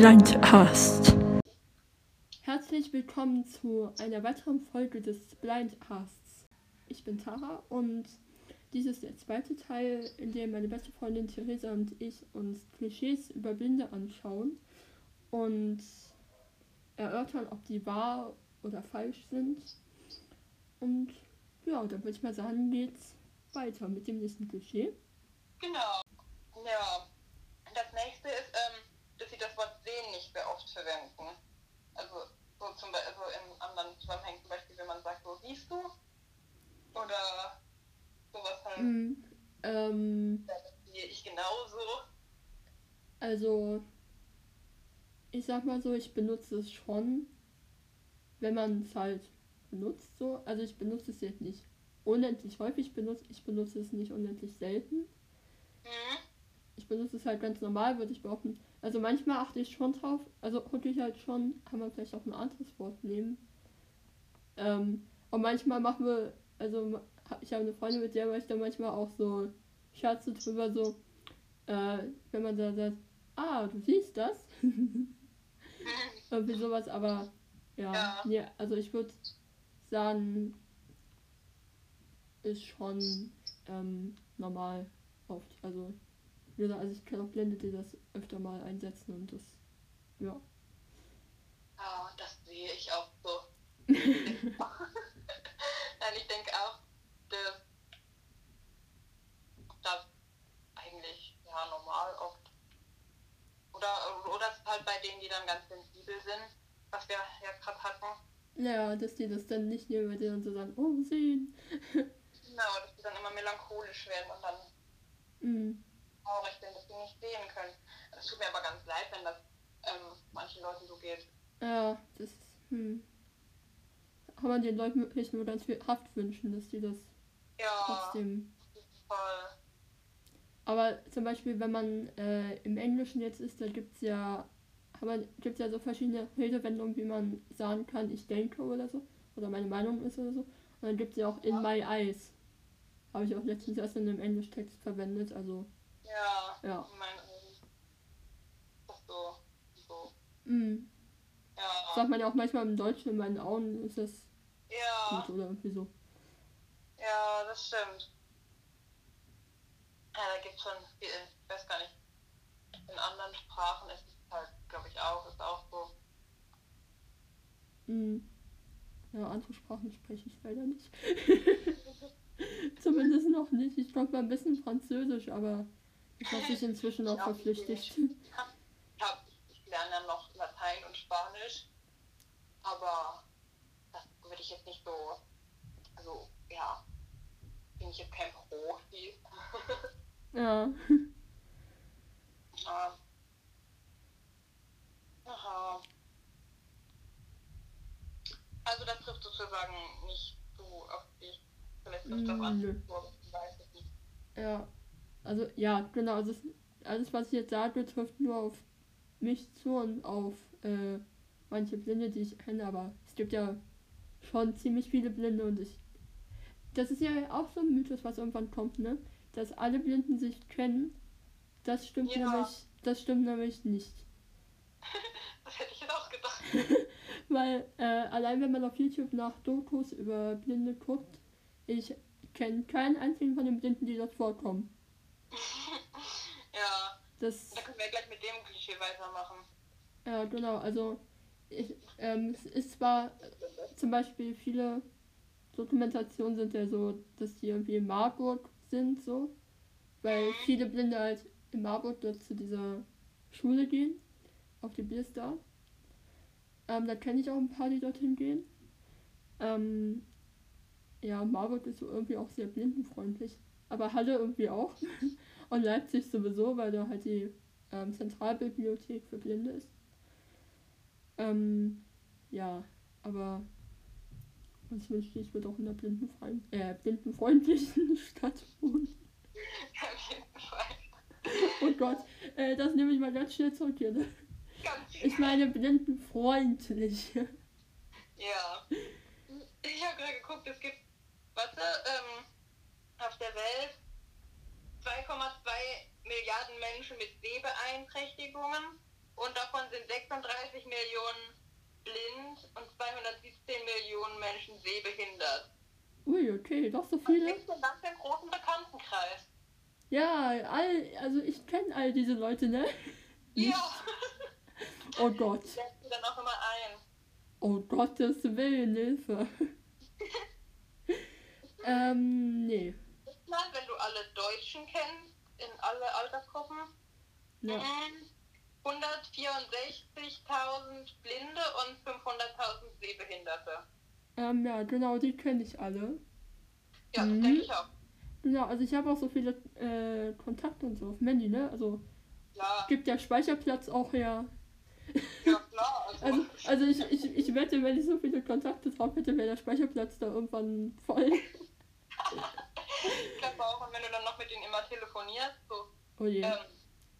Blindcast. Herzlich willkommen zu einer weiteren Folge des Blindcasts. Ich bin Tara und dies ist der zweite Teil, in dem meine beste Freundin Theresa und ich uns Klischees über Blinde anschauen und erörtern, ob die wahr oder falsch sind. Und ja, dann würde ich mal sagen, geht's weiter mit dem nächsten Klischee. Genau. Ja. Das nächste ist, ähm, dass sie das Wort sehen nicht sehr oft verwenden. Also so zum Beispiel also in anderen Zusammenhängen, zum Beispiel, wenn man sagt, so siehst du? Oder sowas halt. Mm, ähm, ich genauso. Also, ich sag mal so, ich benutze es schon, wenn man es halt benutzt so. Also ich benutze es jetzt nicht unendlich häufig benutzt, ich benutze es nicht unendlich selten. Mhm. Ich benutze es halt ganz normal, würde ich behaupten. Also manchmal achte ich schon drauf, also wirklich halt schon, kann man vielleicht auch ein anderes Wort nehmen. Ähm, und manchmal machen wir, also ich habe eine Freundin, mit der mache ich dann manchmal auch so Scherze drüber, so, äh, wenn man da sagt, ah, du siehst das. Irgendwie sowas, aber ja, Ja. nee, also ich würde sagen, ist schon ähm, normal oft. Also, gesagt, also ich kenne auch Blinde, die das öfter mal einsetzen und das, ja. Ja, das sehe ich auch so. Nein, ich denke auch, dass das eigentlich ja normal oft. Oder, oder halt bei denen, die dann ganz sensibel sind, was wir ja gerade hatten. Ja, dass die das dann nicht nehmen, weil die dann so sagen, oh, sehen. Genau, dass die dann immer melancholisch werden und dann Mhm. Traurig sind, dass sie nicht sehen können. Es tut mir aber ganz leid, wenn das ähm, manchen Leuten so geht. Ja, das, hm. Kann man den Leuten wirklich nur ganz viel Haft wünschen, dass die das Ja, trotzdem voll. Aber zum Beispiel, wenn man äh, im Englischen jetzt ist, da gibt es ja, gibt ja so verschiedene Redewendungen, wie man sagen kann, ich denke oder so. Oder meine Meinung ist oder so. Und dann gibt es ja auch in my eyes. Habe ich auch letztens erst in einem Englischtext verwendet. Also, Ja, ja. mein Augen. Das ist so, so. Mm. Ja, Sagt man ja auch manchmal im Deutschen, in meinen Augen ist das ja, gut oder irgendwie so. ja, das stimmt. Ja, da gibt es schon viel, ich weiß gar nicht, in anderen Sprachen ist es halt, glaube ich, auch, ist auch so. Mm. Ja, andere Sprachen spreche ich leider nicht. Zumindest noch nicht. Ich glaube mal ein bisschen Französisch, aber das hat sich inzwischen auch Ja, verflüchtigt. Ich, hab, ich lerne ja noch Latein und Spanisch, aber das würde ich jetzt nicht so, also ja, bin ich jetzt kein Profi. Ja. Ja. Aha. Also das trifft sozusagen nicht so auf dich. Vielleicht trifft das an. nö. Ich weiß es nicht. Ja, also ja, genau. Also es, alles, was ich jetzt sage, trifft nur auf mich zu und auf äh, manche Blinde, die ich kenne. Aber es gibt ja schon ziemlich viele Blinde und ich. Das ist ja auch so ein Mythos, was irgendwann kommt, ne? Dass alle Blinden sich kennen. Das stimmt Ja. nämlich. Das stimmt nämlich nicht. Das hätte ich jetzt auch gedacht. Weil äh, allein wenn man auf YouTube nach Dokus über Blinde guckt, ich kenne keinen einzigen von den Blinden, die dort vorkommen. Das. da können wir gleich mit dem Klischee weitermachen. Ja, genau. Also ich, ähm, es ist zwar äh, zum Beispiel viele Dokumentationen sind ja so, dass die irgendwie in Marburg sind, so. Weil viele Blinde halt in Marburg dort zu dieser Schule gehen, auf die da. Ähm, da kenne ich auch ein paar, die dorthin gehen. Ähm, ja, Marburg ist so irgendwie auch sehr blindenfreundlich. Aber Halle irgendwie auch. Und Leipzig sowieso, weil da halt die ähm, Zentralbibliothek für Blinde ist. Ähm, ja, aber was wünschte ich, würde auch in einer blindenfreien, äh, blindenfreundlichen Stadt wohnen. Auf jeden Fall. Oh Gott, äh, das nehme ich mal ganz schnell zurück hier. Ne? Ganz Ich meine blindenfreundlich. Ja. Ich habe gerade geguckt, es gibt, warte, ähm, auf der Welt 2,2 Milliarden Menschen mit Sehbeeinträchtigungen und davon sind 36 Millionen blind und 217 Millionen Menschen sehbehindert. Ui, okay, doch so Das viele. ist ein ganz großen Bekanntenkreis. Ja, all, also ich kenne all diese Leute, ne? Ja. Oh Gott. Ich setze dann auch immer ein. Oh Gottes Willen, Hilfe. ähm, nee. Mal, wenn du alle Deutschen kennst, in alle Altersgruppen, Ja. Mhm. 164.000 Blinde und 500.000 Sehbehinderte. Ähm, ja, genau, die kenne ich alle. Ja, Mhm. denke ich auch. Genau, also ich habe auch so viele äh, Kontakte und so auf dem Handy, ne? Also Klar, gibt ja Speicherplatz auch her. ja klar. Also, Also, also ich, ich, ich wette, wenn ich so viele Kontakte drauf hätte, wäre der Speicherplatz da irgendwann voll. ich glaube auch, und wenn du dann noch mit denen immer telefonierst, so, Oh je, ähm,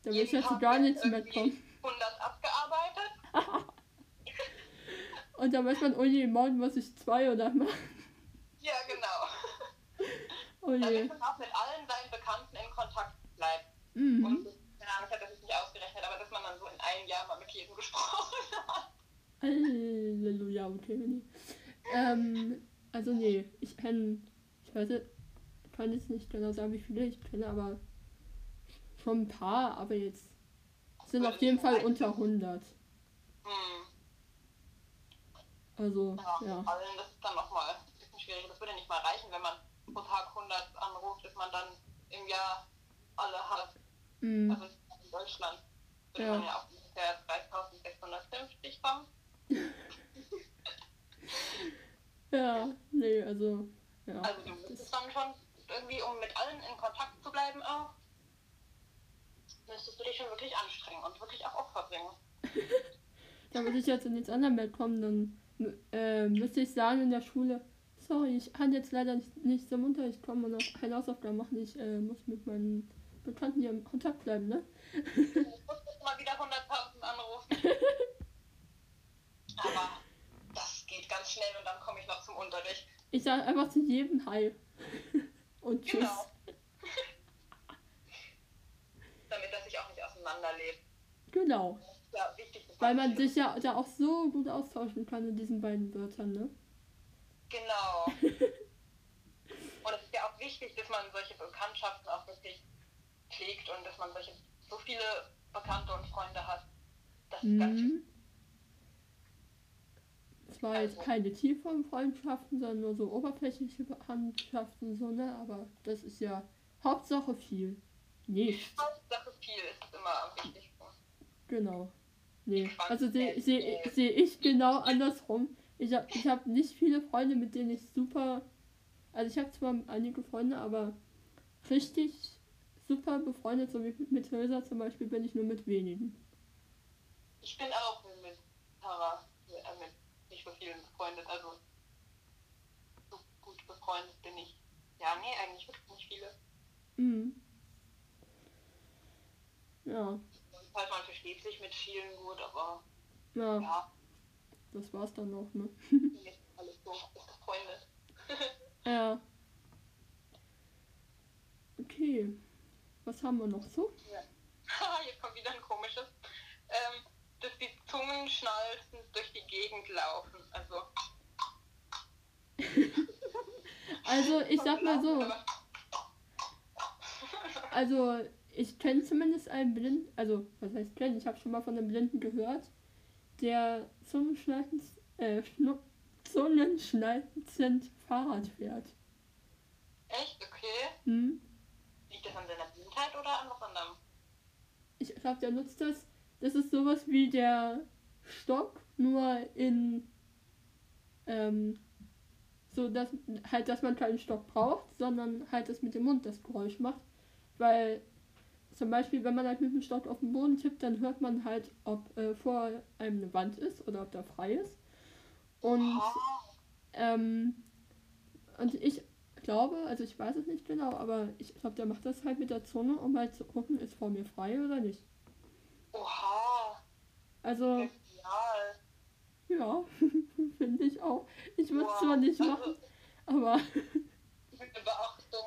da will ich jetzt zu gar nichts mehr kommen. 100 abgearbeitet. Und dann weiß man, oh je, morgen muss ich zwei oder machen. Ja, genau. Oh je. Damit man auch mit allen seinen Bekannten in Kontakt bleibt. Mhm. Und, keine Ahnung, ich habe das jetzt nicht ausgerechnet, aber dass man dann so in einem Jahr mal mit jedem gesprochen hat. Halleluja, okay, nee. Ähm, also nee, ich kenne, ich weiß nicht, kann jetzt nicht genau sagen, wie viele ich kenne, aber schon ein paar, aber jetzt sind auf jeden Fall unter 100. Hm. Also, Ja, ja. allen, das ist dann nochmal ein bisschen schwierig. Das würde nicht mal reichen, wenn man pro Tag 100 anruft, dass man dann im Jahr alle hat. Mhm. Also in Deutschland würde Ja. man ja auf ungefähr 3650 kommen. Ja, nee, also, ja. Also du müsstest dann schon irgendwie, um mit allen in Kontakt zu bleiben auch, müsstest du dich schon wirklich anstrengen und wirklich auch Opfer bringen. Da würde ich jetzt in nichts anderem mehr kommen, dann äh, müsste ich sagen in der Schule, sorry, ich kann jetzt leider nicht, nicht zum Unterricht kommen und auch keine Hausaufgaben machen, ich äh, muss mit meinen Bekannten hier im Kontakt bleiben, ne? Ich muss jetzt mal wieder 100.000 anrufen. Aber das geht ganz schnell und dann komme ich noch zum Unterricht. Ich sage einfach zu jedem Hi. Und tschüss. Genau. Damit das sich auch nicht auseinanderlebt. Genau. Ja, wichtig. Weil man sich ja da auch so gut austauschen kann in diesen beiden Wörtern, ne? Genau. und es ist ja auch wichtig, dass man solche Bekanntschaften auch wirklich pflegt und dass man solche so viele Bekannte und Freunde hat. Das ist ganz Es war jetzt keine tieferen Freundschaften, sondern nur so oberflächliche Bekanntschaften, so, ne? Aber das ist ja Hauptsache viel. Nicht. Hauptsache viel ist immer am wichtigsten. Genau. Nee. Also sehe seh, seh ich genau andersrum. Ich habe ich hab nicht viele Freunde, mit denen ich super. Also ich habe zwar einige Freunde, aber richtig super befreundet, so wie mit Hilsa zum Beispiel, bin ich nur mit wenigen. Ich bin auch mit Tara, äh, mit nicht so vielen befreundet, also so gut befreundet bin ich. Ja, nee, eigentlich wirklich nicht viele. Mhm. Ja, heißt, man versteht sich mit vielen gut, aber ja, ja, das war's dann noch, ne? alles so befreundet. Ja. Okay. Was haben wir noch so? Haha, Jetzt kommt wieder ein komisches. Ähm, dass die Zungenschnalzen durch die Gegend laufen. Also, Also, ich sag mal so. Also, ich kenne zumindest einen Blinden, also, was heißt kennen? Ich habe schon mal von einem Blinden gehört, der Zungenschneidend, äh, Zungenschneidend Fahrrad fährt. Echt? Okay. Hm? Liegt das an seiner Blindheit oder an was anderem? Ich glaube, der nutzt das. Das ist sowas wie der Stock, nur in, ähm, so dass halt, dass man keinen Stock braucht, sondern halt, dass mit dem Mund das Geräusch macht. Weil zum Beispiel, wenn man halt mit dem Stock auf den Boden tippt, dann hört man halt, ob äh, vor einem eine Wand ist oder ob da frei ist. Und, ähm, und ich glaube, also ich weiß es nicht genau, aber ich glaube, der macht das halt mit der Zunge, um halt zu gucken, ist vor mir frei oder nicht. Also, Genial. ja, finde ich auch. Ich würde es Wow. zwar nicht Also, machen, aber Meine Beachtung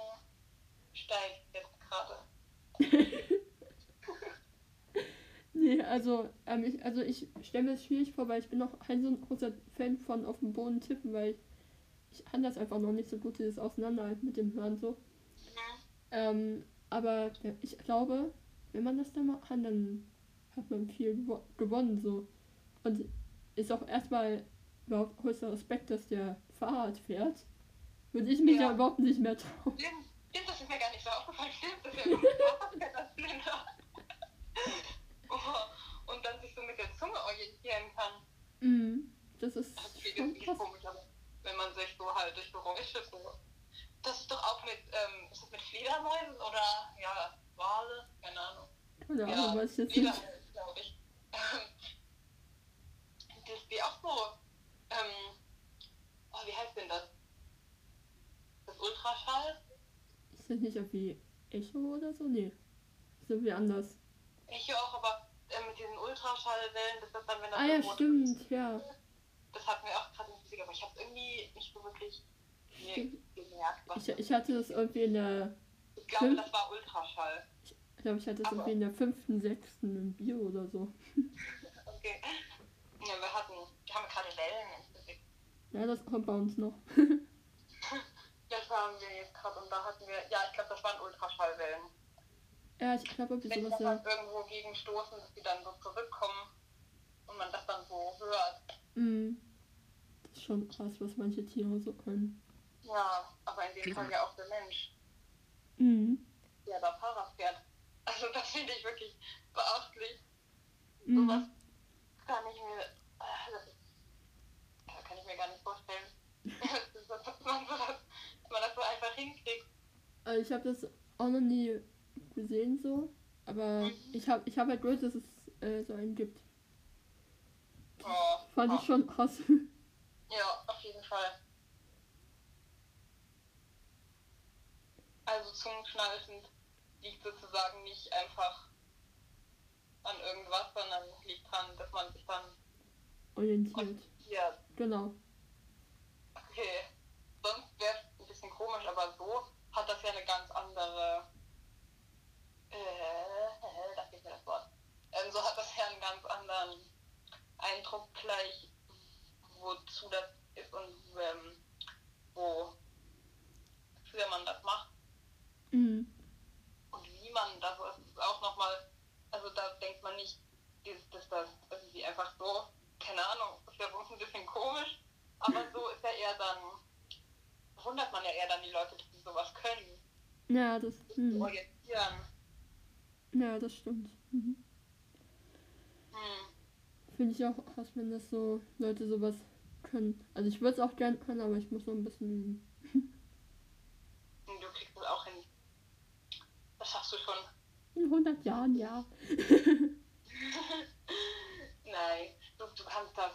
steigt jetzt gerade. nee, also, ähm, ich, also ich stelle mir das schwierig vor, weil ich bin noch kein so ein großer Fan von auf dem Boden tippen, weil ich kann das einfach noch nicht so gut, dieses Auseinanderhalten mit dem Hören so. Mhm. Ähm, aber ich glaube, wenn man das dann mal kann, dann hat man viel gewo- gewonnen so. Und ist auch erstmal überhaupt größter Respekt, dass der Fahrrad fährt. Würde ich mich ja, Ja. überhaupt nicht mehr trauen. Stimmt, stimmt, das ist mir gar nicht so aufgefallen. Stimmt, das ist ja. Oh, und dann sich so mit der Zunge orientieren kann. Mhm. Das ist Das schon krass. komisch, aber wenn man sich so halt durch Geräusche so. Das ist doch auch mit, ähm, ist das mit Fledermäusen oder ja, Wale? Keine Ahnung. Keine Ja, Ahnung, weiß ich jetzt nicht. Ähm, das ist die auch so, ähm, oh, wie heißt denn das? Das Ultraschall? Ist das nicht irgendwie Echo oder so? Nee. Ist irgendwie anders. Ich auch, aber äh, mit diesen Ultraschallwellen, das ist dann, wenn das Ah ja, stimmt, ja. Das hat mir auch gerade in Musik, aber ich habe irgendwie nicht so wirklich gemerkt, was Ich, ich hatte das irgendwie in der, Ich glaube, das war Ultraschall. Ich glaube, ich hatte Aber- irgendwie in der fünften, sechsten im Bio oder so. Okay. Ja, wir hatten, wir haben gerade Wellen in Physik. Ja, das kommt bei uns noch. Das haben wir jetzt gerade und da hatten wir, ja, ich glaube, das waren Ultraschallwellen. Ja, ich glaube, irgendwie Wenn die sowas, dann ja. irgendwo gegen stoßen, dass die dann so zurückkommen und man das dann so hört. Mhm. Das ist schon krass, was manche Tiere so können. Ja, aber in dem Fall ja auch der Mensch, Mhm. der da Fahrrad fährt. Also das finde ich wirklich beachtlich. Sowas Mhm. kann ich mir, äh, das ist, kann ich mir gar nicht vorstellen. dass, man so das, dass man das so einfach hinkriegt. Also ich habe das auch noch nie gesehen so, aber Mhm. ich habe ich hab halt gehört, dass es äh, so einen gibt. Oh, Fand oh. ich schon krass. Ja, auf jeden Fall. Also Zungenschnalzen liegt sozusagen nicht einfach an irgendwas, sondern liegt dran, dass man sich dann Orientiert. hier, Genau. okay, sonst wäre es ein bisschen komisch, aber so hat das ja eine ganz andere, äh, da fehlt mir das Wort, ähm, so hat das ja einen ganz anderen Eindruck gleich, wozu das ist und ähm, wofür man das macht. Mhm. Man das ist auch nochmal, also da denkt man nicht, dass das irgendwie einfach so, keine Ahnung, ist ja sonst ein bisschen komisch, aber so ist ja eher dann, wundert man ja eher dann die Leute, sie sowas können, Ja, das, sich orientieren. ja, das stimmt. Mhm. Hm. Finde ich auch krass, wenn das so Leute sowas können. Also ich würde es auch gern können, aber ich muss noch ein bisschen üben. Und du kriegst es auch hin. Das schaffst du schon. 100 Jahren, ja. Nein, du, du kannst das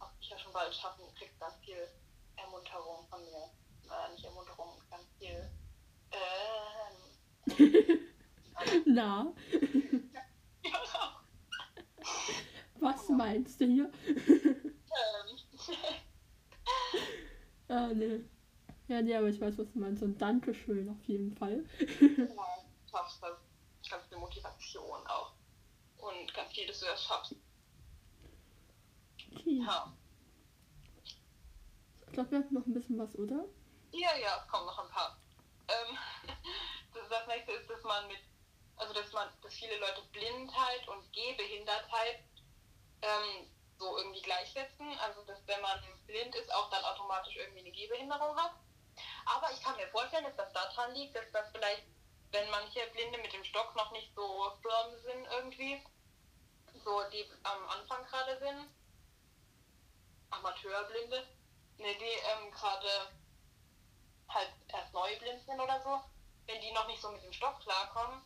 auch sicher schon bald schaffen. Du kriegst ganz viel Ermunterung von mir. Äh, nicht Ermunterung, ganz viel. Ähm, Na, ja, was meinst du hier? ähm, Ah, nee. Ja, nee, aber ich weiß, was du meinst. Und Dankeschön auf jeden Fall. genau, du schaffst das. Ganz viel Motivation auch. Schaffst. Okay. Ja. Ich glaube, wir hatten noch ein bisschen was, oder? Ja, ja, es kommen noch ein paar. Ähm, das, das nächste ist, dass man mit, also dass man, dass viele Leute Blindheit und Gehbehindertheit ähm, so irgendwie gleichsetzen. Also dass wenn man blind ist, auch dann automatisch irgendwie eine Gehbehinderung hat. Aber ich kann mir vorstellen, dass das daran liegt, dass das vielleicht, wenn manche Blinde mit dem Stock noch nicht so firm sind irgendwie, so die am Anfang gerade sind, Amateurblinde, ne, die ähm, gerade halt erst neu blind sind oder so, wenn die noch nicht so mit dem Stock klarkommen,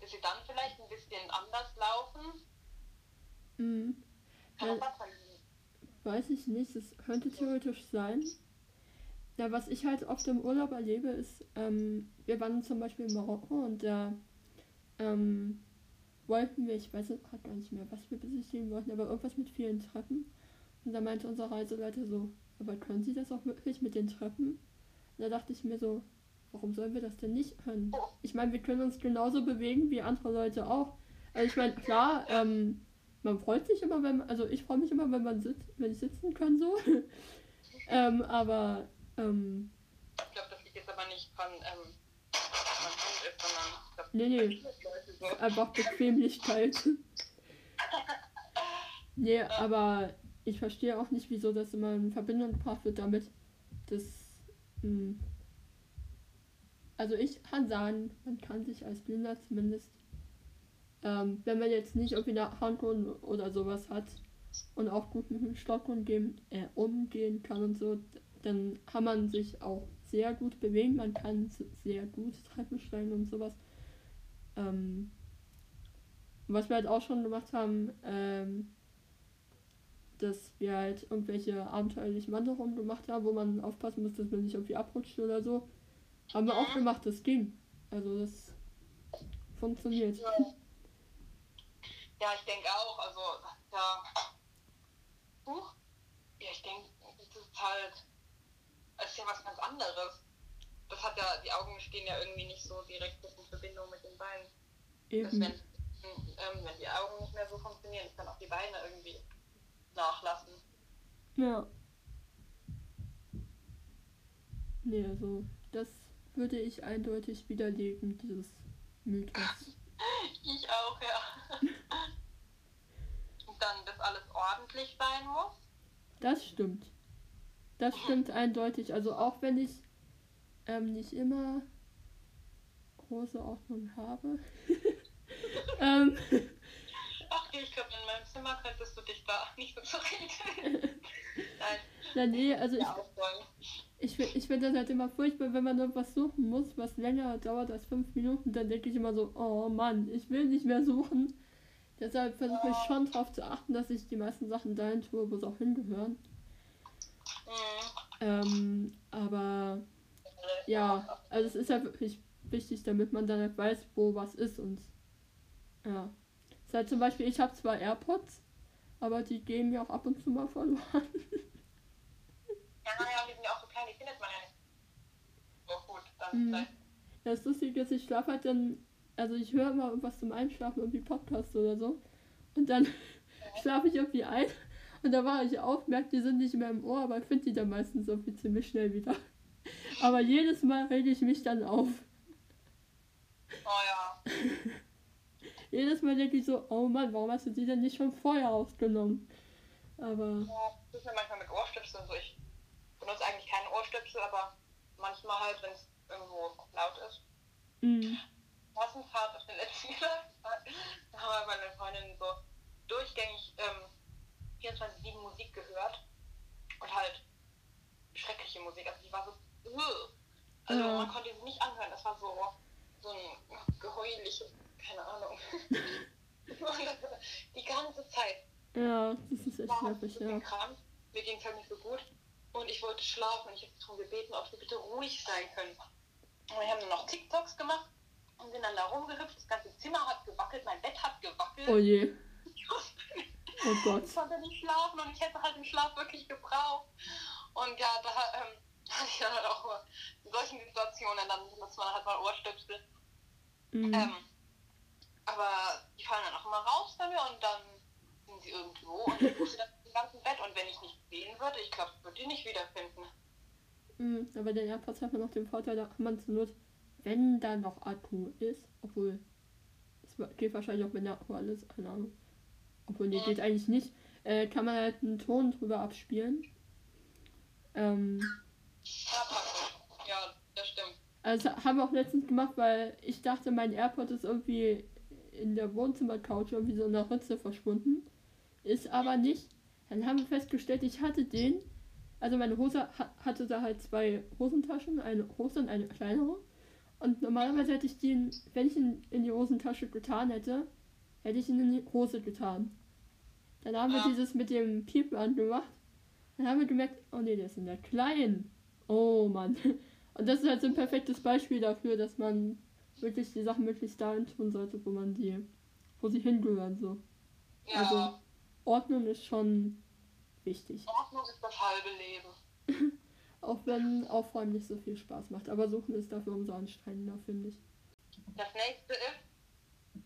dass sie dann vielleicht ein bisschen anders laufen. Mhm. Kann auch was. Weiß ich nicht, es könnte theoretisch sein. Ja, was ich halt oft im Urlaub erlebe, ist, ähm, wir waren zum Beispiel in Marokko und da ähm, wollten wir, ich weiß jetzt gerade gar nicht mehr, was wir besichtigen wollten, aber irgendwas mit vielen Treppen. Und da meinte unser Reiseleiter so, aber können Sie das auch wirklich mit den Treppen? Und da dachte ich mir so, warum sollen wir das denn nicht können? Ich meine, wir können uns genauso bewegen wie andere Leute auch. Also ich meine, klar, ähm, man freut sich immer, wenn also ich freue mich immer, wenn man sitzt, wenn ich sitzen kann so. ähm, aber ähm, Ich glaube, das liegt jetzt aber nicht dran, ähm, dass man Hund ist, sondern ich glaub, nee, nee, so. einfach Bequemlichkeit. nee, aber ich verstehe auch nicht, wieso das immer in Verbindung gebracht wird damit, dass mh, also ich kann sagen, man kann sich als Blinder zumindest, ähm, wenn man jetzt nicht irgendwie eine Handhund oder sowas hat und auch gut mit dem Stock umgehen, äh, umgehen kann und so, dann kann man sich auch sehr gut bewegen, man kann sehr gut Treppen steigen und sowas. Ähm, was wir halt auch schon gemacht haben, ähm, dass wir halt irgendwelche abenteuerlichen Wanderungen gemacht haben, wo man aufpassen muss, dass man nicht irgendwie abrutscht oder so. Haben wir auch gemacht, das ging. Also das funktioniert. Ja. ja, ich denke auch. Also, ja. Huch. Ja, ich denke, das ist halt. Das ist ja was ganz anderes. Das hat ja, die Augen stehen ja irgendwie nicht so direkt in Verbindung mit den Beinen. Dass wenn, Eben. ähm, wenn die Augen nicht mehr so funktionieren, dann auch die Beine irgendwie nachlassen. Ja. Nee, also das würde ich eindeutig widerlegen, dieses Mythos. Ich auch, ja. Und dann, dass alles ordentlich sein muss. Das stimmt. Das stimmt eindeutig. Also auch wenn ich ähm, nicht immer große Ordnung habe. ähm, Ach, ich glaube, in meinem Zimmer könntest du dich da nicht so zurückhalten. Nein, na nee, also ich, ich, fi- ich finde das halt immer furchtbar, wenn man irgendwas suchen muss, was länger dauert als fünf Minuten, dann denke ich immer so, oh Mann, ich will nicht mehr suchen. Deshalb versuche ich schon darauf zu achten, dass ich die meisten Sachen dahin tue, wo sie auch hingehören. Mhm. Ähm, aber ja, also es ist halt wirklich wichtig, damit man dann halt weiß, wo was ist und ja. Es ist halt zum Beispiel, ich habe zwar AirPods, aber die gehen mir auch ab und zu mal verloren. Ja, ja, die sind ja auch so klein, die findet man ja nicht. So gut, dann Mhm. Das Lustige ist, ich schlafe halt dann, also ich höre immer irgendwas zum Einschlafen, irgendwie Podcast oder so. Und dann schlafe ich irgendwie ein und da wache ich auf, merke, die sind nicht mehr im Ohr, aber finde die dann meistens irgendwie ziemlich schnell wieder. Aber jedes Mal rege ich mich dann auf. Oh ja. Jedes Mal denke ich so, oh Mann, warum hast du die denn nicht schon vorher aufgenommen? Aber, ja. Das ist ja manchmal mit Ohrstöpseln so. Ich benutze eigentlich keine Ohrstöpsel, aber manchmal halt, wenn es irgendwo laut ist. mh, Klassenfahrt auf den letzten da haben meine Freundin so durchgängig ähm, 24-7 Musik gehört und halt schreckliche Musik. Also die war so, also Ja. man konnte sie nicht anhören. Das war so, so ein geheuliche, keine Ahnung. die ganze Zeit. ja, das ist echt war nervig, ja. krank, mir ging es halt nicht so gut und ich wollte schlafen und ich habe darum gebeten, ob sie bitte ruhig sein können. Und wir haben dann noch TikToks gemacht und sind dann da rumgehüpft, das ganze Zimmer hat gewackelt, mein Bett hat gewackelt. Oh je, oh Gott. ich konnte nicht schlafen und ich hätte halt den Schlaf wirklich gebraucht. Und ja, da ähm, ich dann halt auch in solchen Situationen, dann benutzt man halt mal Ohrstöpsel. Mhm. Ähm, aber die fallen dann auch immer raus bei mir und dann sind sie irgendwo und ich wusste das im ganzen Bett und wenn ich nicht sehen würde, ich glaube, ich würde die nicht wiederfinden. Mhm, aber den AirPods hat man noch den Vorteil, da kann man zur Not, wenn da noch Akku ist, obwohl, es geht wahrscheinlich auch, wenn der Akku alles, keine Ahnung. Obwohl, nee, geht eigentlich nicht. Äh, kann man halt einen Ton drüber abspielen. Ähm, Ja, das stimmt. also haben wir auch letztens gemacht, weil ich dachte, mein AirPod ist irgendwie in der Wohnzimmercouch irgendwie so in der Ritze verschwunden. Ist aber nicht. Dann haben wir festgestellt, ich hatte den. Also meine Hose ha hatte da halt zwei Hosentaschen, eine große und eine kleinere. Und normalerweise hätte ich den, wenn ich ihn in die Hosentasche getan hätte, hätte ich ihn in die Hose getan. Dann haben wir dieses mit dem Piepen angemacht. Dann haben wir gemerkt, oh nee, der ist in der kleinen. Oh Mann. Und das ist halt so ein perfektes Beispiel dafür, dass man wirklich die Sachen möglichst dahin tun sollte, wo man die, wo sie hingehören. So. Ja, Also- Ordnung ist schon wichtig. Ordnung ist das halbe Leben. Auch wenn Aufräumen nicht so viel Spaß macht. Aber Suchen ist dafür umso anstrengender, finde ich. Das nächste ist,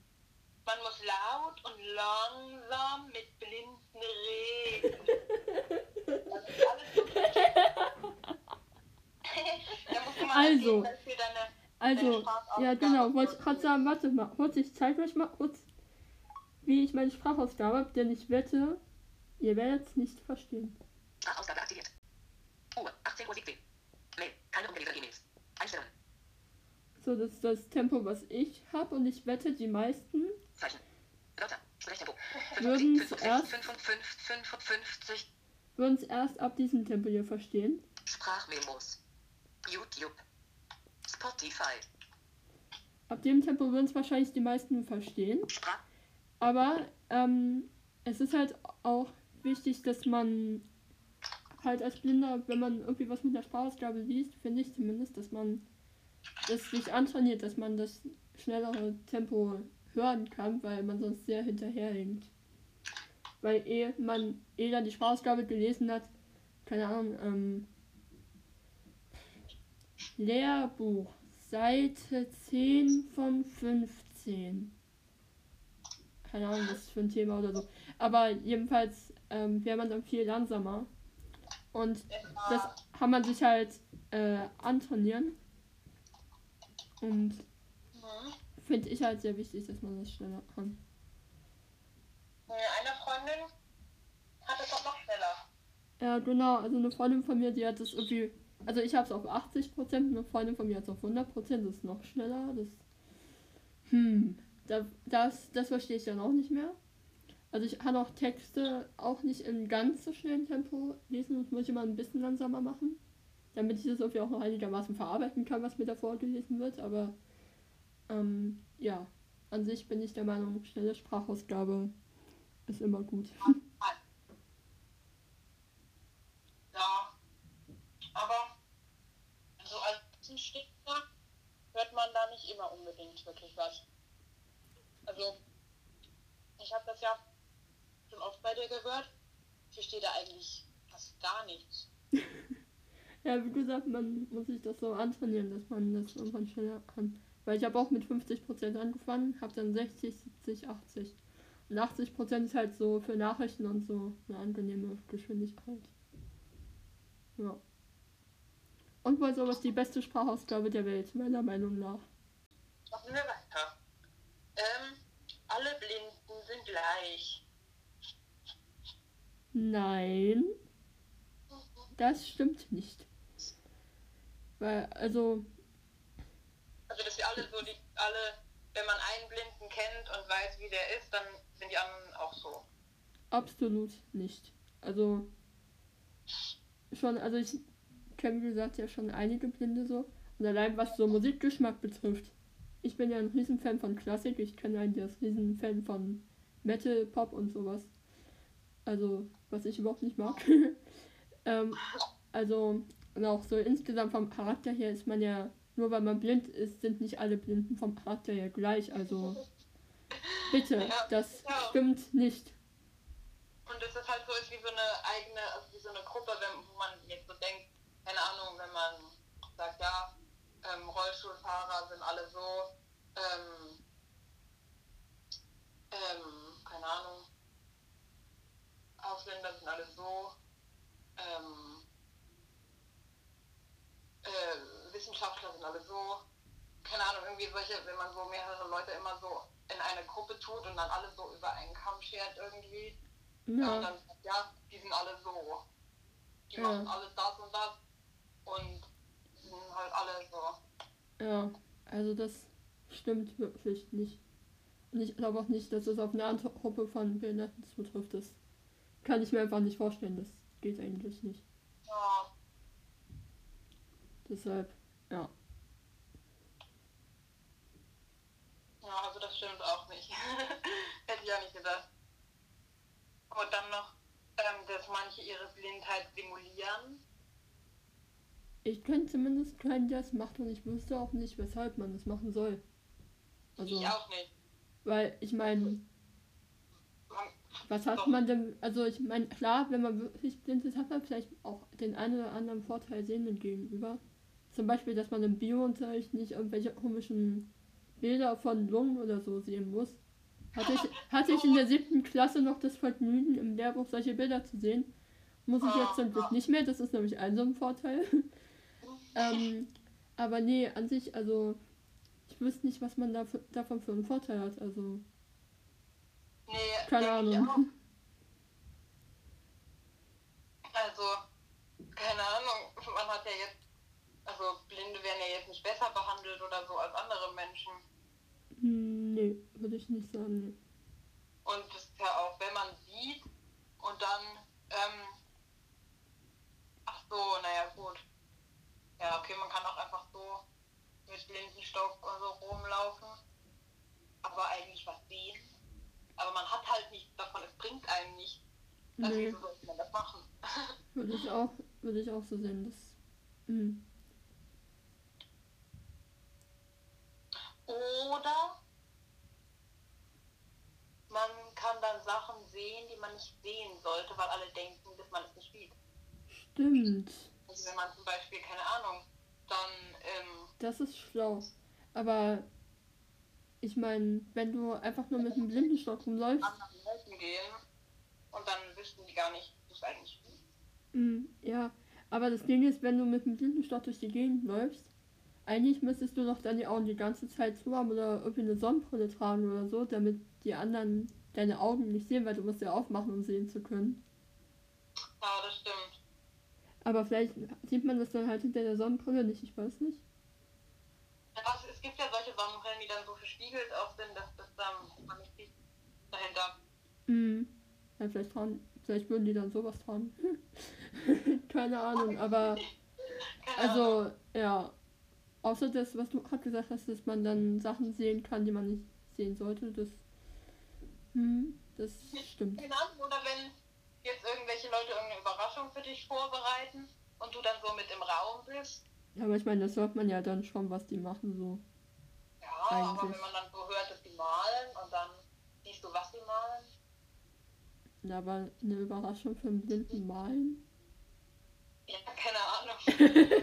man muss laut und langsam mit blinden Regen. Das ist alles so da musst du mal Also. Also, ja genau, wollte ich gerade sagen, warte mal, kurz, ich zeige euch mal kurz, wie ich meine Sprachausgabe habe, denn ich wette, ihr werdet es nicht verstehen. Sprachausgabe aktiviert. Uhr, 18 Uhr 17. Mail, keine ungelesenen E-Mails. Einstellungen, So, das ist das Tempo, was ich habe und ich wette, die meisten Zeichen. Wörter, Sprechtempo. Würden 55, zuerst- 55, 55. würden es erst ab diesem Tempo hier verstehen. Sprachmemos. YouTube. Spotify. Ab dem Tempo würden es wahrscheinlich die meisten verstehen. Aber ähm, es ist halt auch wichtig, dass man halt als Blinder, wenn man irgendwie was mit der Sprachausgabe liest, finde ich zumindest, dass man das sich antrainiert, dass man das schnellere Tempo hören kann, weil man sonst sehr hinterherhinkt. Weil ehe man ehe dann die Sprachausgabe gelesen hat, keine Ahnung, ähm, Lehrbuch, Seite 10 von 15 keine Ahnung, was für ein Thema oder so. Aber jedenfalls ähm, wäre man dann viel langsamer. Und das kann man sich halt äh, antrainieren. Und finde ich halt sehr wichtig, dass man das schneller kann. Ja, Eine Freundin hat es auch noch schneller. Ja, genau. Also eine Freundin von mir, die hat das irgendwie. Also ich habe es auf 80%, eine Freundin von mir hat es auf 100%. Das ist noch schneller. Das. Hm. Da, das, das verstehe ich dann auch nicht mehr. Also ich kann auch Texte auch nicht in ganz so schnellem Tempo lesen. Das muss ich immer ein bisschen langsamer machen. Damit ich das auch noch einigermaßen verarbeiten kann, was mir da vorgelesen wird. Aber ähm, ja, an sich bin ich der Meinung, schnelle Sprachausgabe ist immer gut. Ja. Aber so als ein Sticker hört man da nicht immer unbedingt wirklich was. Also, ich habe das ja schon oft bei dir gehört. Ich verstehe da eigentlich fast gar nichts. Ja, wie gesagt, man muss sich das so antrainieren, dass man das irgendwann schneller kann. Weil ich habe auch mit 50% angefangen, habe dann 60, 70, 80. Und 80% ist halt so für Nachrichten und so eine angenehme Geschwindigkeit. Ja. Und wohl sowas die beste Sprachausgabe der Welt, meiner Meinung nach. Machen wir weiter. Ähm, alle Blinden sind gleich. Nein, das stimmt nicht. Weil, also, Also, dass wir alle so, die, alle, wenn man einen Blinden kennt und weiß, wie der ist, dann sind die anderen auch so. Absolut nicht. Also schon, also ich kenne wie gesagt ja schon einige Blinde so. Und allein was so Musikgeschmack betrifft. Ich bin ja ein Riesenfan von Klassik, ich kenne einen, der ist Riesenfan von Metal, Pop und sowas. Also, was ich überhaupt nicht mag. ähm, also, und auch so insgesamt vom Charakter her ist man ja, nur weil man blind ist, sind nicht alle Blinden vom Charakter her gleich. Also, bitte, Ja, das ja. stimmt nicht. Und es halt so ist wie so eine eigene, also wie so eine Gruppe, wenn, wo man jetzt so denkt, keine Ahnung, wenn man sagt, ja, ähm, Rollstuhlfahrer sind alle so, ähm, ähm, keine Ahnung, Ausländer sind alle so, ähm, äh, Wissenschaftler sind alle so, keine Ahnung, irgendwie solche, wenn man so mehrere Leute immer so in eine Gruppe tut und dann alle so über einen Kamm schert irgendwie. Ja. Und dann, ja, die sind alle so. Die Ja. machen alle das und das. Und sind halt alle so. ja, also das stimmt wirklich nicht. Und ich glaube auch nicht, dass es auf eine andere Gruppe von Behinderten zutrifft. Das kann ich mir einfach nicht vorstellen. Das geht eigentlich nicht. Ja, Deshalb, ja. ja also das stimmt auch nicht. Hätte ich auch nicht gedacht. Und dann noch, ähm, dass manche ihre Blindheit simulieren. Ich kenne zumindest keinen, der es macht und ich wüsste auch nicht, weshalb man das machen soll. Also, Ich auch nicht. weil ich meine, was hat Doch. man denn, also ich meine, klar, wenn man wirklich blind ist, hat man vielleicht auch den einen oder anderen Vorteil Sehenden gegenüber. Zum Beispiel, dass man im Biounterricht nicht irgendwelche komischen Bilder von Lungen oder so sehen muss. Hatte ich, hatte ich in der siebten Klasse noch das Vergnügen, im Lehrbuch solche Bilder zu sehen. Muss ich jetzt zum Glück nicht mehr, das ist nämlich ein so ein Vorteil. Ähm, aber nee, an sich, also ich wüsste nicht, was man da für, davon für einen Vorteil hat. Also, Nee, keine Ahnung. Also, keine Ahnung, man hat ja jetzt, also Blinde werden ja jetzt nicht besser behandelt oder so als andere Menschen. Hm, nee, würde ich nicht sagen. Nee. Und das ist ja auch, wenn man sieht und dann, ähm, ach so, naja, gut. Ja, okay, man kann auch einfach so mit Blindenstock oder so rumlaufen, aber eigentlich was sehen. Aber man hat halt nichts davon, es bringt einem nichts. Also, Nee, wieso sollte man das machen? würde ich auch, würde ich auch so sehen. Das, hm. Oder man kann dann Sachen sehen, die man nicht sehen sollte, weil alle denken, dass man es nicht sieht. Stimmt. Also wenn man zum Beispiel, keine Ahnung, dann, ähm, Das ist schlau. Aber ich meine, wenn du einfach nur mit einem Blindenstock rumläufst, anderen Leuten gehen und dann wüssten die gar nicht, dass es eigentlich mm, ja. Aber das Ding ist, wenn du mit einem Blindenstock durch die Gegend läufst, eigentlich müsstest du doch dann die Augen die ganze Zeit zu haben oder irgendwie eine Sonnenbrille tragen oder so, damit die anderen deine Augen nicht sehen, weil du musst ja aufmachen, um sehen zu können. Aber vielleicht sieht man das dann halt hinter der Sonnenbrille nicht, ich weiß nicht. Ja, es, gibt ja solche Sonnenbrillen, die dann so verspiegelt auch sind, dass das dann man nicht sieht dahinter. Mm. Ja, vielleicht tragen, vielleicht würden die dann sowas tragen. Keine Ahnung, aber Keine Ahnung. Also, ja. Außer das, was du gerade gesagt hast, dass man dann Sachen sehen kann, die man nicht sehen sollte, das. Hm, das stimmt. Ahnung, oder wenn jetzt irgendwelche Leute irgendeine Überraschung für dich vorbereiten und du dann so mit im Raum bist. Ja, aber ich meine, das hört man ja dann schon, was die machen, so. Ja, aber Eigentlich. wenn man dann so hört, dass die malen und dann siehst du, was die malen. Ja, aber eine Überraschung für einen blinden Malen. Ja, keine Ahnung.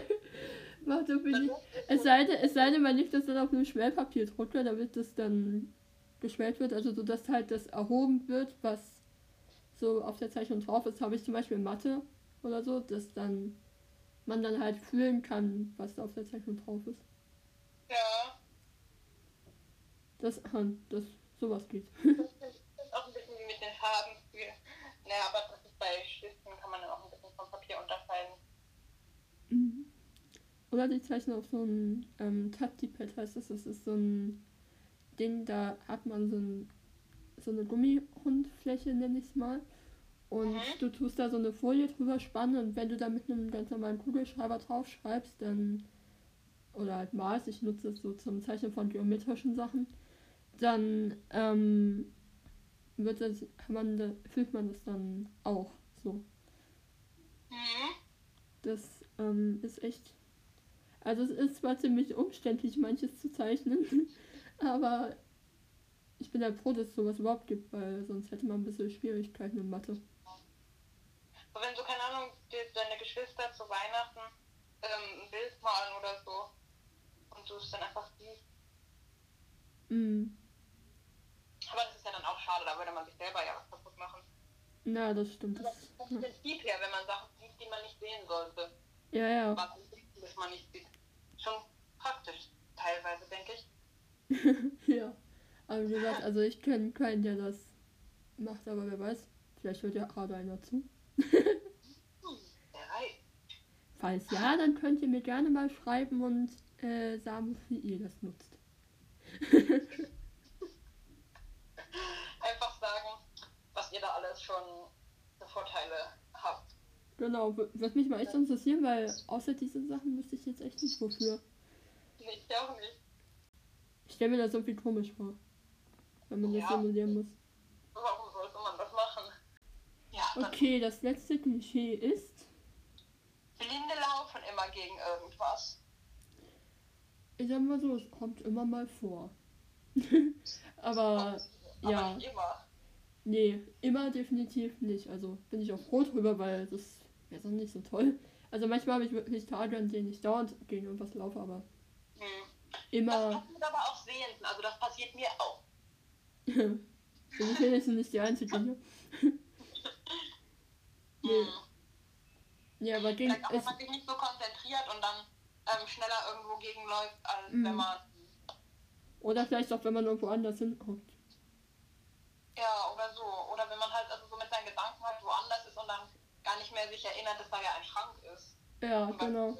Warte, bin ich. Es sei, denn, es sei denn, man legt das dann auf einem Schmelzpapierdrucker, damit das dann geschwellt wird, also so dass halt das erhoben wird, was so auf der Zeichnung drauf ist. Habe ich zum Beispiel Mathe oder so, dass dann man dann halt fühlen kann, was da auf der Zeichnung drauf ist. Ja, Das, das sowas geht. das ist auch ein bisschen wie mit den Farben. Für, naja, aber das ist bei Stiften kann man dann auch ein bisschen vom Papier unterscheiden. Mhm. Oder die zeichnen auf so ein ähm, Tati-Pad heißt das. Das ist so ein Ding, da hat man so, ein, so eine Gummihundfläche, nenne ich es mal. Und Mhm. du tust da so eine Folie drüber spannen und wenn du da mit einem ganz normalen Kugelschreiber drauf schreibst, dann oder halt malst, ich nutze es so zum Zeichnen von geometrischen Sachen, dann ähm, wird das, man da, fühlt man das dann auch so. Mhm. Das ähm, ist echt. Also es ist zwar ziemlich umständlich, manches zu zeichnen, aber ich bin halt froh, dass es sowas überhaupt gibt, weil sonst hätte man ein bisschen Schwierigkeiten in Mathe. Aber wenn so, keine Ahnung, deine Geschwister zu Weihnachten ähm, ein Bild malen oder so und du es dann einfach siehst. Mm. Aber das ist ja dann auch schade, da würde man sich selber ja was kaputt machen. Na, das stimmt. Das ist vom Prinzip her, wenn man Sachen sieht, die man nicht sehen sollte. ja, ja. Was man nicht sieht. Schon praktisch, teilweise, denke ich. ja. Aber wie gesagt, also ich kenne keinen, der das macht, aber wer weiß, vielleicht hört ja gerade einer zu. Falls ja, dann könnt ihr mir gerne mal schreiben und äh, sagen, wie ihr das nutzt. Einfach sagen, was ihr da alles schon für Vorteile habt. Genau, würde mich mal echt interessieren, weil außer diesen Sachen wüsste ich jetzt echt nicht wofür. Ich auch nicht. Ich stelle mir das irgendwie komisch vor, wenn man das Ja. simulieren muss. Warum sollte man das machen? Ja, Okay, das letzte Klischee ist, Blinde laufen immer gegen irgendwas. ich sag mal so, es kommt immer mal vor. Aber Aber ja, nicht immer. nee, immer definitiv nicht. Also bin ich auch froh drüber, weil das wäre sonst nicht so toll. Also manchmal habe ich wirklich Tage, an denen ich dauernd gegen irgendwas laufe, aber Hm. Das immer, passiert aber auch selten. Also das passiert mir auch. Ich bin jetzt nicht die Einzige hier. nee. Hm. Ja, aber gegen. Vielleicht auch, wenn man sich nicht so konzentriert und dann ähm, schneller irgendwo gegenläuft, als Mhm. wenn man, oder vielleicht auch, wenn man irgendwo anders hinguckt. ja, oder so. Oder wenn man halt also so mit seinen Gedanken halt woanders ist und dann gar nicht mehr sich erinnert, dass da ja ein Schrank ist. Ja, genau.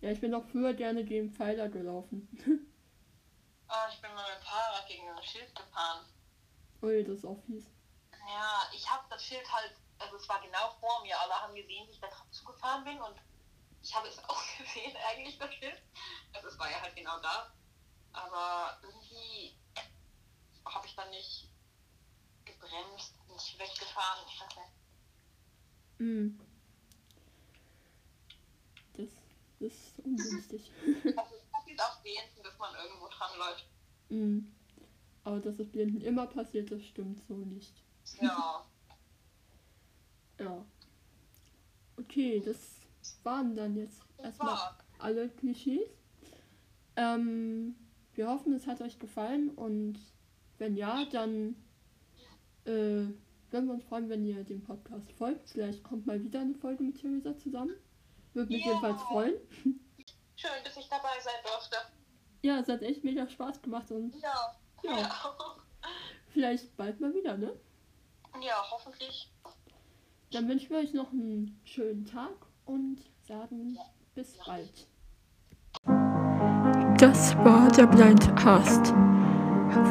Ja, ich bin auch früher gerne gegen Pfeiler gelaufen. Ah, ich bin mal gegen ein Schild gefahren. Ui, das ist auch fies. Ja, ich habe das Schild halt, also es war genau vor mir, alle haben gesehen, wie ich da drauf zugefahren bin und ich habe es auch gesehen eigentlich, das Schild. Also es war ja halt genau da. Aber irgendwie habe ich dann nicht gebremst, nicht weggefahren. Ich weiß nicht. Mm. Das, das ist ungünstig. Also es passiert auch wenigstens, dass man irgendwo dran läuft. mm. Aber dass es Blinden immer passiert, das stimmt so nicht. Ja. Ja. Okay, das waren dann jetzt erstmal alle Klischees. Ähm, wir hoffen, es hat euch gefallen und wenn ja, dann äh, würden wir uns freuen, wenn ihr dem Podcast folgt. Vielleicht kommt mal wieder eine Folge mit Theresa zusammen. Würde mich Ja. jedenfalls freuen. Schön, dass ich dabei sein durfte. Ja, es hat echt mega Spaß gemacht und Ja. Ja. Ja, vielleicht bald mal wieder, ne? ja hoffentlich. Dann wünschen wir euch noch einen schönen Tag und sagen bis bald. Das war der Blindcast.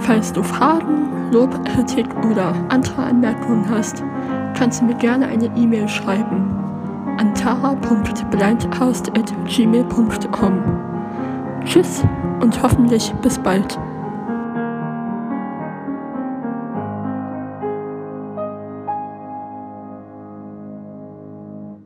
Falls du Fragen, Lob, Kritik oder andere Anmerkungen hast, kannst du mir gerne eine E-Mail schreiben an tara.blindcast.gmail.com. Tschüss und hoffentlich bis bald.